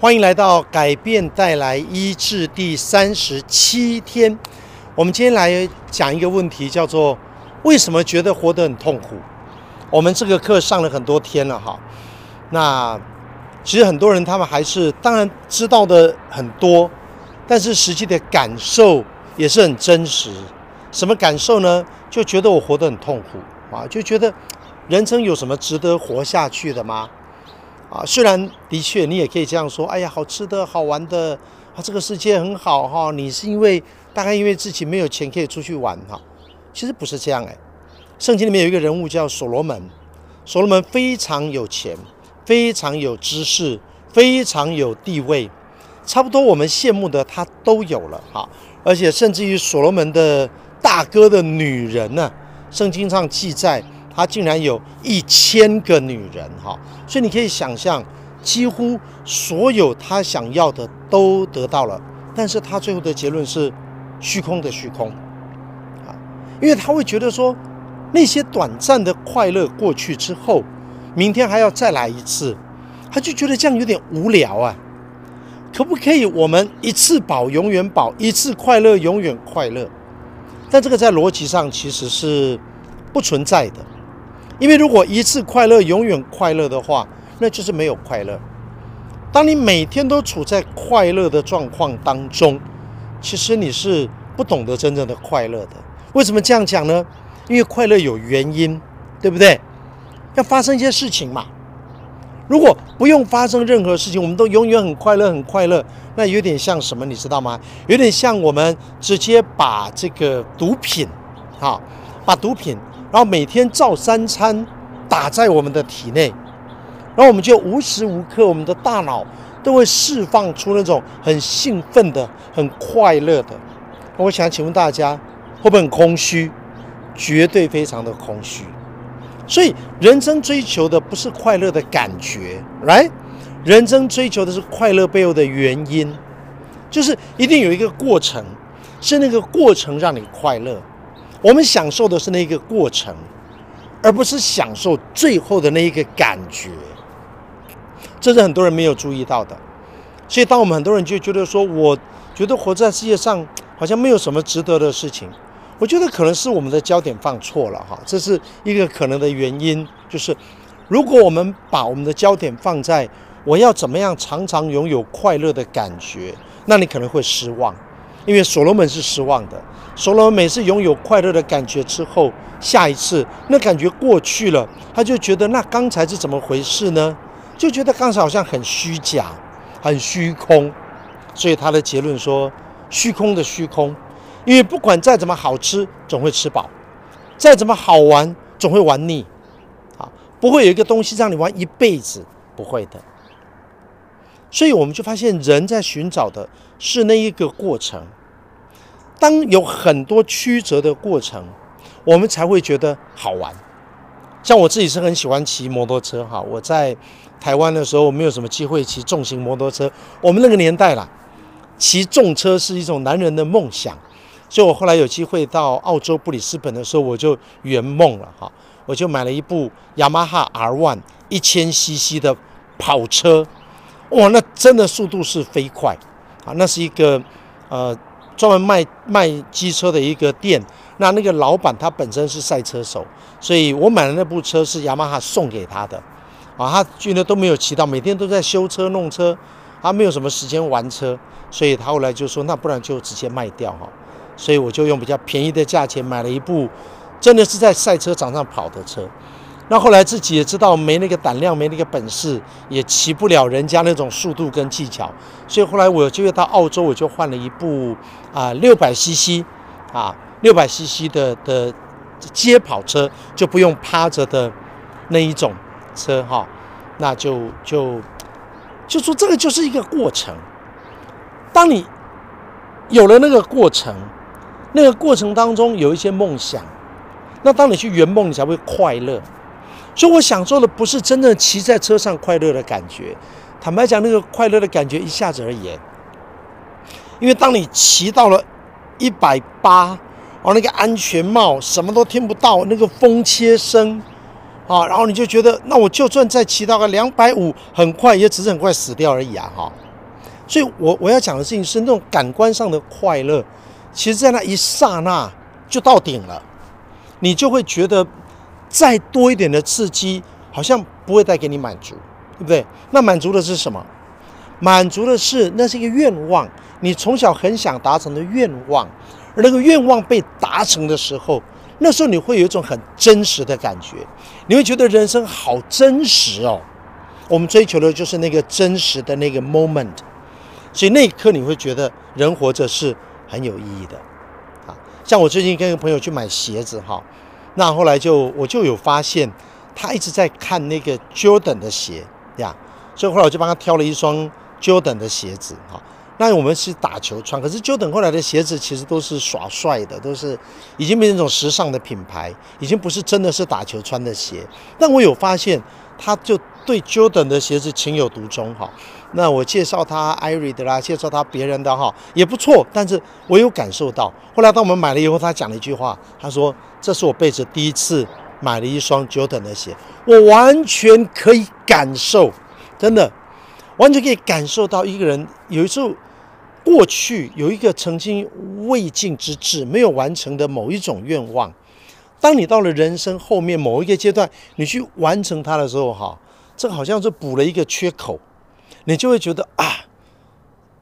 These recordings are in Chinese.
欢迎来到改变带来医治第三十七天。我们今天来讲一个问题，叫做为什么觉得活得很痛苦？我们这个课上了很多天了哈。那其实很多人他们还是当然知道的很多，但是实际的感受也是很真实。什么感受呢？就觉得我活得很痛苦啊，就觉得人生有什么值得活下去的吗？啊，虽然的确你也可以这样说，哎呀，好吃的好玩的啊，这个世界很好哈。你是因为大概因为自己没有钱可以出去玩哈，其实不是这样哎。圣经里面有一个人物叫所罗门，所罗门非常有钱，非常有知识，非常有地位，差不多我们羡慕的他都有了哈。而且甚至于所罗门的大哥的女人呢，圣经上记载。他竟然有一千个女人哈，所以你可以想象，几乎所有他想要的都得到了，但是他最后的结论是虚空的虚空啊，因为他会觉得说，那些短暂的快乐过去之后，明天还要再来一次，他就觉得这样有点无聊啊，可不可以我们一次饱永远饱，一次快乐永远快乐？但这个在逻辑上其实是不存在的。因为如果一次快乐永远快乐的话，那就是没有快乐。当你每天都处在快乐的状况当中，其实你是不懂得真正的快乐的。为什么这样讲呢？因为快乐有原因，对不对？要发生一些事情嘛。如果不用发生任何事情，我们都永远很快乐，很快乐，那有点像什么，你知道吗？有点像我们直接把这个毒品，哈，把毒品。然后每天照三餐打在我们的体内，然后我们就无时无刻我们的大脑都会释放出那种很兴奋的、很快乐的。我想请问大家，会不会很空虚？绝对非常的空虚。所以人生追求的不是快乐的感觉，来，人生追求的是快乐背后的原因，就是一定有一个过程，是那个过程让你快乐。我们享受的是那个过程，而不是享受最后的那一个感觉。这是很多人没有注意到的。所以，当我们很多人就觉得说，我觉得活在世界上好像没有什么值得的事情，我觉得可能是我们的焦点放错了哈。这是一个可能的原因，就是如果我们把我们的焦点放在我要怎么样常常拥有快乐的感觉，那你可能会失望。因为所罗门是失望的，所罗门每次拥有快乐的感觉之后，下一次那感觉过去了，他就觉得那刚才是怎么回事呢？就觉得刚才好像很虚假，很虚空，所以他的结论说：虚空的虚空。因为不管再怎么好吃，总会吃饱；再怎么好玩，总会玩腻。啊，不会有一个东西让你玩一辈子，不会的。所以我们就发现，人在寻找的是那一个过程。当有很多曲折的过程，我们才会觉得好玩。像我自己是很喜欢骑摩托车哈，我在台湾的时候没有什么机会骑重型摩托车。我们那个年代啦，骑重车是一种男人的梦想。所以我后来有机会到澳洲布里斯本的时候，我就圆梦了哈，我就买了一部雅马哈 R One 一千 CC 的跑车。哇，那真的速度是飞快啊！那是一个呃。专门卖卖机车的一个店，那那个老板他本身是赛车手，所以我买的那部车是雅马哈送给他的，啊，他居然都没有骑到，每天都在修车弄车，他没有什么时间玩车，所以他后来就说，那不然就直接卖掉哈，所以我就用比较便宜的价钱买了一部，真的是在赛车场上跑的车。那后来自己也知道没那个胆量，没那个本事，也骑不了人家那种速度跟技巧，所以后来我就到澳洲，我就换了一部啊六百 CC 啊六百 CC 的的街跑车，就不用趴着的那一种车哈，那就就就说这个就是一个过程。当你有了那个过程，那个过程当中有一些梦想，那当你去圆梦，你才会快乐。所以，我享受的不是真正骑在车上快乐的感觉。坦白讲，那个快乐的感觉一下子而已。因为当你骑到了一百八，哦，那个安全帽什么都听不到，那个风切声，啊，然后你就觉得，那我就算再骑到个两百五，很快也只是很快死掉而已啊，哈。所以我我要讲的事情是那种感官上的快乐，其实在那一刹那就到顶了，你就会觉得再多一点的刺激好像不会带给你满足，对不对？那满足的是什么？满足的是那是一个愿望，你从小很想达成的愿望，而那个愿望被达成的时候，那时候你会有一种很真实的感觉，你会觉得人生好真实哦。我们追求的就是那个真实的那个 moment。所以那一刻你会觉得人活着是很有意义的，啊，像我最近跟一个朋友去买鞋子哈，那后来就我就有发现他一直在看那个 Jordan 的鞋呀，所以后来我就帮他挑了一双 Jordan 的鞋子哈。那我们是打球穿，可是 Jordan 后来的鞋子其实都是耍帅的，都是已经变成一种时尚的品牌，已经不是真的是打球穿的鞋。但我有发现，他就对 Jordan 的鞋子情有独钟哈。那我介绍他 i r i 的啦，介绍他别人的哈，也不错。但是我有感受到，后来当我们买了以后，他讲了一句话，他说：“这是我辈子第一次买了一双 Jordan 的鞋，我完全可以感受，真的，完全可以感受到一个人有一次过去有一个曾经未尽之志没有完成的某一种愿望，当你到了人生后面某一个阶段，你去完成它的时候，哈，这好像是补了一个缺口。”你就会觉得啊，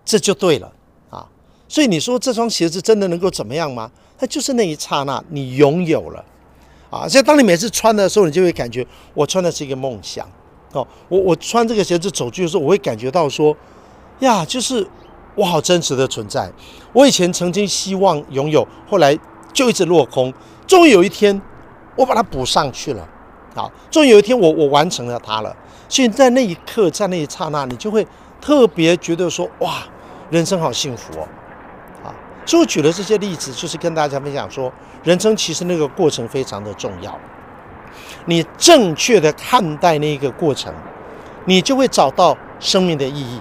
这就对了啊，所以你说这双鞋子真的能够怎么样吗？它就是那一刹那你拥有了啊，所以当你每次穿的时候，你就会感觉我穿的是一个梦想哦。我我穿这个鞋子走去的时候，我会感觉到说呀，就是我好真实的存在。我以前曾经希望拥有，后来就一直落空，终于有一天我把它补上去了啊，终于有一天我我完成了它了。所以在那一刻，在那一刹那，你就会特别觉得说：“哇，人生好幸福哦！”啊，所以我举了这些例子，就是跟大家分享说，人生其实那个过程非常的重要。你正确的看待那个过程，你就会找到生命的意义。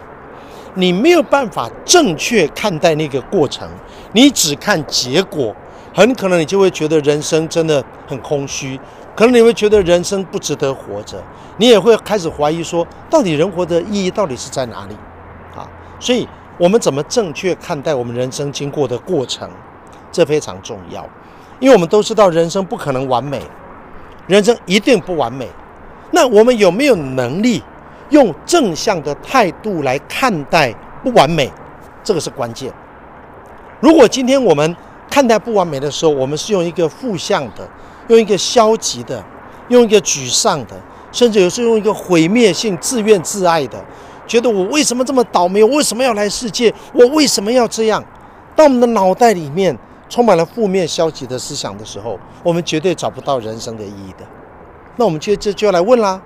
你没有办法正确看待那个过程，你只看结果，很可能你就会觉得人生真的很空虚。可能你会觉得人生不值得活着，你也会开始怀疑说，到底人活的意义到底是在哪里？啊，所以我们怎么正确看待我们人生经过的过程，这非常重要。因为我们都知道人生不可能完美，人生一定不完美。那我们有没有能力用正向的态度来看待不完美？这个是关键。如果今天我们看待不完美的时候，我们是用一个负向的。用一个消极的，用一个沮丧的，甚至有时候用一个毁灭性、自怨自艾的，觉得我为什么这么倒霉？我为什么要来世界？我为什么要这样？当我们的脑袋里面充满了负面、消极的思想的时候，我们绝对找不到人生的意义的。那我们就这就要来问啦：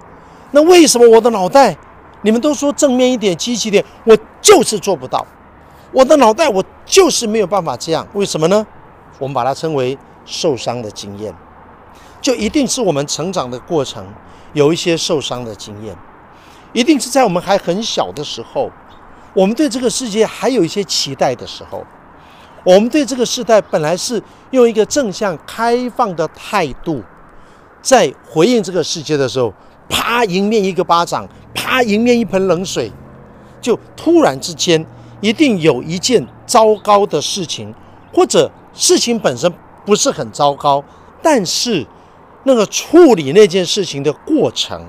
那为什么我的脑袋，你们都说正面一点、积极点，我就是做不到？我的脑袋我就是没有办法这样，为什么呢？我们把它称为受伤的经验。就一定是我们成长的过程有一些受伤的经验，一定是在我们还很小的时候，我们对这个世界还有一些期待的时候，我们对这个时代本来是用一个正向开放的态度，在回应这个世界的时候，啪迎面一个巴掌，啪迎面一盆冷水，就突然之间一定有一件糟糕的事情，或者事情本身不是很糟糕，但是。那个处理那件事情的过程，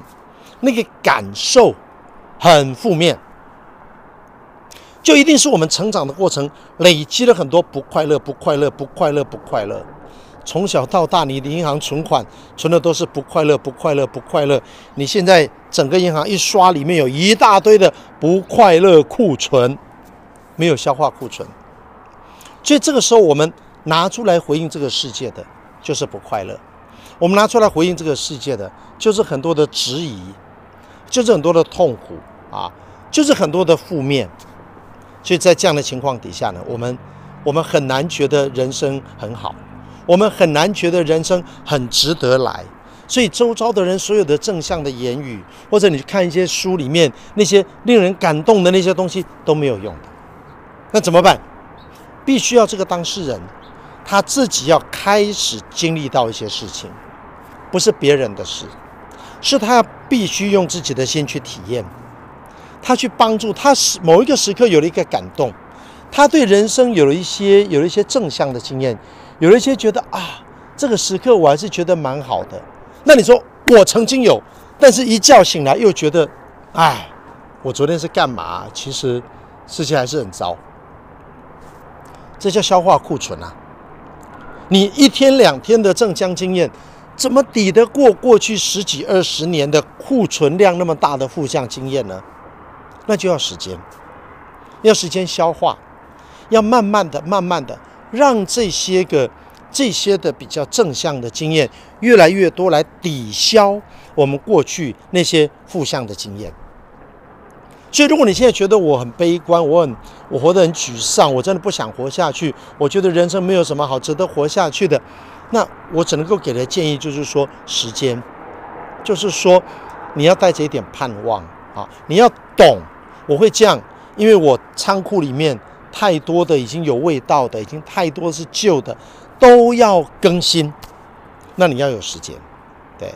那个感受很负面，就一定是我们成长的过程累积了很多不快乐、不快乐、不快乐、不快乐。从小到大，你的银行存款存的都是不快乐、不快乐、不快乐。你现在整个银行一刷，里面有一大堆的不快乐库存，没有消化库存。所以这个时候，我们拿出来回应这个世界的，就是不快乐。我们拿出来回应这个世界的，就是很多的质疑，就是很多的痛苦啊，就是很多的负面。所以在这样的情况底下呢，我们我们很难觉得人生很好，我们很难觉得人生很值得来。所以周遭的人所有的正向的言语，或者你看一些书里面那些令人感动的那些东西都没有用的。那怎么办？必须要这个当事人他自己要开始经历到一些事情。不是别人的事，是他必须用自己的心去体验。他去帮助他时某一个时刻有了一个感动，他对人生有了一些有了一些正向的经验，有了一些觉得啊，这个时刻我还是觉得蛮好的。那你说我曾经有，但是一觉醒来又觉得，哎，我昨天是干嘛？其实事情还是很糟。这叫消化库存啊！你一天两天的正向经验，怎么抵得过过去十几二十年的库存量那么大的负向经验呢？那就要时间，要时间消化，要慢慢的、慢慢的让这些个这些的比较正向的经验越来越多，来抵消我们过去那些负向的经验。所以，如果你现在觉得我很悲观，我很我活得很沮丧，我真的不想活下去，我觉得人生没有什么好值得活下去的，那我只能够给的建议就是说，时间，就是说，你要带着一点盼望啊，你要懂，我会这样，因为我仓库里面太多的已经有味道的，已经太多是旧的，都要更新，那你要有时间，对，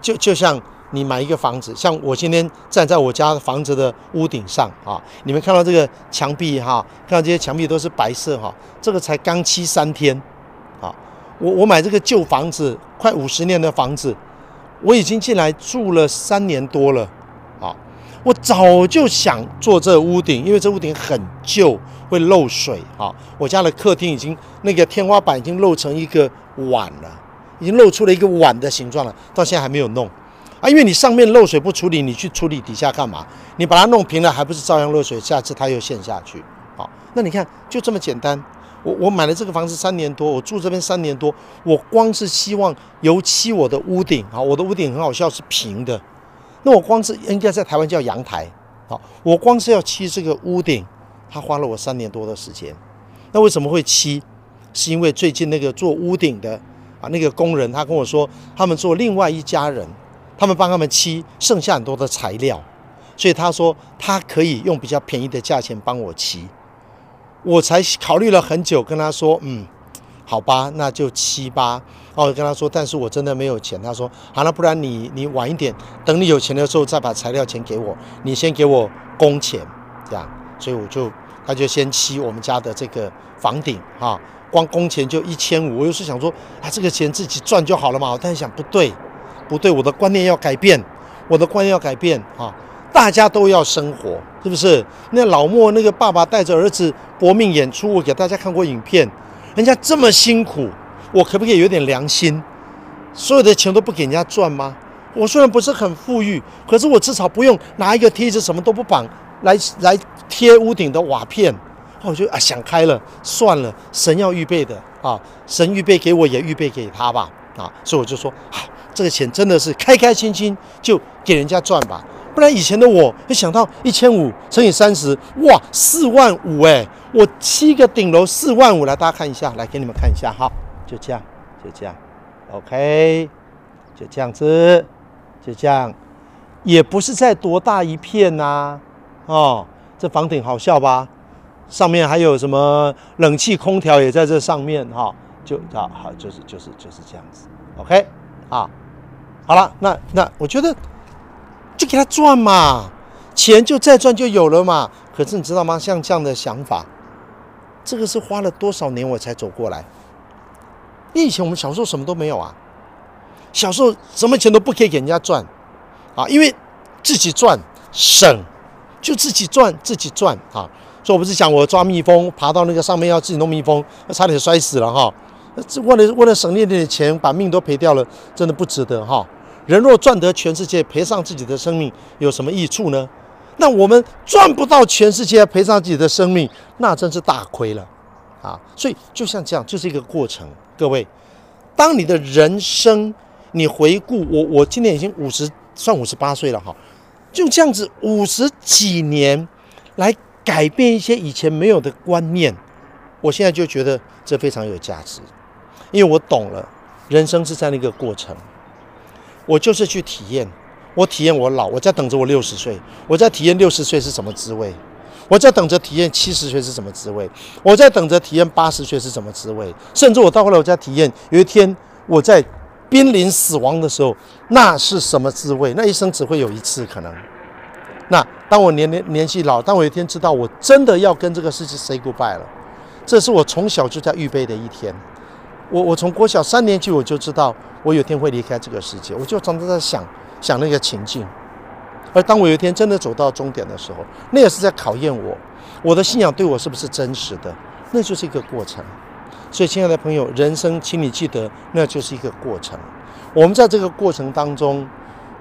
就就像。你买一个房子，像我今天站在我家房子的屋顶上啊，你们看到这个墙壁哈，看到这些墙壁都是白色哈，这个才刚漆三天，啊，我我买这个旧房子，快五十年的房子，我已经进来住了三年多了，啊，我早就想做这屋顶，因为这屋顶很旧，会漏水啊，我家的客厅已经那个天花板已经漏成一个碗了，已经露出了一个碗的形状了，到现在还没有弄。啊，因为你上面漏水不处理，你去处理底下干嘛？你把它弄平了，还不是照样漏水？下次它又陷下去。好，那你看就这么简单。我我买了这个房子三年多，我住这边三年多，我光是希望油漆我的屋顶啊，我的屋顶很好笑是平的。那我光是应该在台湾叫阳台。好，我光是要漆这个屋顶，它花了我三年多的时间。那为什么会漆？是因为最近那个做屋顶的啊，那个工人他跟我说，他们做另外一家人。他们帮他们漆，剩下很多的材料，所以他说他可以用比较便宜的价钱帮我漆。我才考虑了很久，跟他说，嗯，好吧，那就漆吧。哦跟他说，但是我真的没有钱。他说，好，那不然你你晚一点，等你有钱的时候再把材料钱给我，你先给我工钱，这样。所以我就他就先漆我们家的这个房顶哈，光工钱就一千五。我又是想说，啊，这个钱自己赚就好了嘛。但是想不对。不对，我的观念要改变，我的观念要改变啊！大家都要生活，是不是？那老莫那个爸爸带着儿子搏命演出，我给大家看过影片，人家这么辛苦，我可不可以有点良心？所有的钱都不给人家赚吗？我虽然不是很富裕，可是我至少不用拿一个梯子什么都不绑来来贴屋顶的瓦片。我就啊想开了，算了，神要预备的啊，神预备给我也预备给他吧啊！所以我就说好。这个钱真的是开开心心就给人家赚吧，不然以前的我一想到一千五乘以三十，哇，四万五哎！我七个顶楼四万五，来大家看一下，来给你们看一下哈，就这样，就这样，OK，就这样子，就这样，也不是在多大一片呐、哦，这房顶好笑吧？上面还有什么冷气空调也在这上面哈、就啊好，就是就是就是这样子，OK，啊。好了，那那我觉得就给他赚嘛，钱就再赚就有了嘛。可是你知道吗？像这样的想法，这个是花了多少年我才走过来？你以前我们小时候什么都没有啊，小时候什么钱都不可以给人家赚啊，因为自己赚省，就自己赚自己赚啊。所以我不是讲我抓蜜蜂，爬到那个上面要自己弄蜜蜂，差点摔死了哈。这为了为了省那点钱，把命都赔掉了，真的不值得哈。人若赚得全世界，赔上自己的生命，有什么益处呢？那我们赚不到全世界，赔上自己的生命，那真是大亏了啊！所以就像这样，就是一个过程。各位，当你的人生，你回顾我，我今年已经五十，算五十八岁了哈，就这样子五十几年来改变一些以前没有的观念，我现在就觉得这非常有价值，因为我懂了，人生是在那个过程。我就是去体验，我体验我老，我在等着我六十岁，我在体验六十岁是什么滋味，我在等着体验七十岁是什么滋味，我在等着体验八十岁是什么滋味，甚至我到后来我在体验有一天我在濒临死亡的时候，那是什么滋味？那一生只会有一次可能，那当我年年年纪老，当我有一天知道我真的要跟这个世界 say goodbye 了，这是我从小就在预备的一天。我我从国小三年级我就知道我有天会离开这个世界，我就常常在想想那个情境。而当我有一天真的走到终点的时候，那也是在考验我，我的信仰对我是不是真实的？那就是一个过程。所以，亲爱的朋友，人生，请你记得，那就是一个过程。我们在这个过程当中，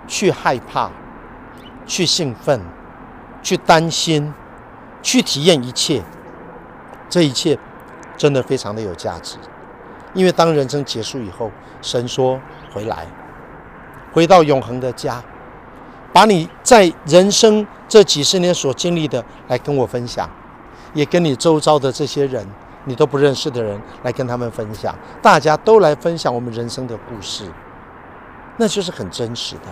去害怕，去兴奋，去担心，去体验一切，这一切真的非常的有价值。因为当人生结束以后，神说：“回来，回到永恒的家。”把你在人生这几十年所经历的来跟我分享，也跟你周遭的这些人，你都不认识的人来跟他们分享，大家都来分享我们人生的故事，那就是很真实的。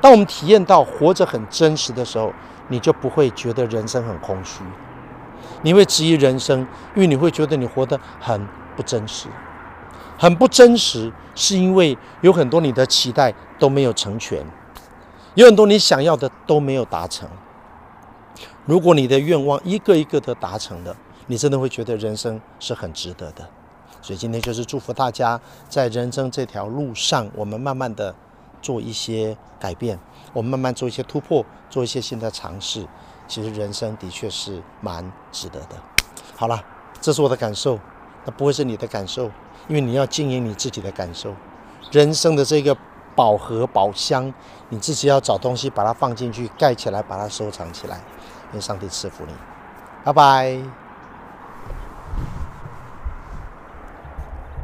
当我们体验到活着很真实的时候，你就不会觉得人生很空虚，你会质疑人生，因为你会觉得你活得很不真实，很不真实，是因为有很多你的期待都没有成全。有很多你想要的都没有达成。如果你的愿望一个一个的达成了，你真的会觉得人生是很值得的。所以今天就是祝福大家在人生这条路上，我们慢慢的做一些改变，我们慢慢做一些突破，做一些新的尝试。其实人生的确是蛮值得的。好了，这是我的感受，那不会是你的感受，因为你要经营你自己的感受。人生的这个。宝盒宝箱，你自己要找东西把它放进去，盖起来，把它收藏起来。愿上帝赐福你，拜拜。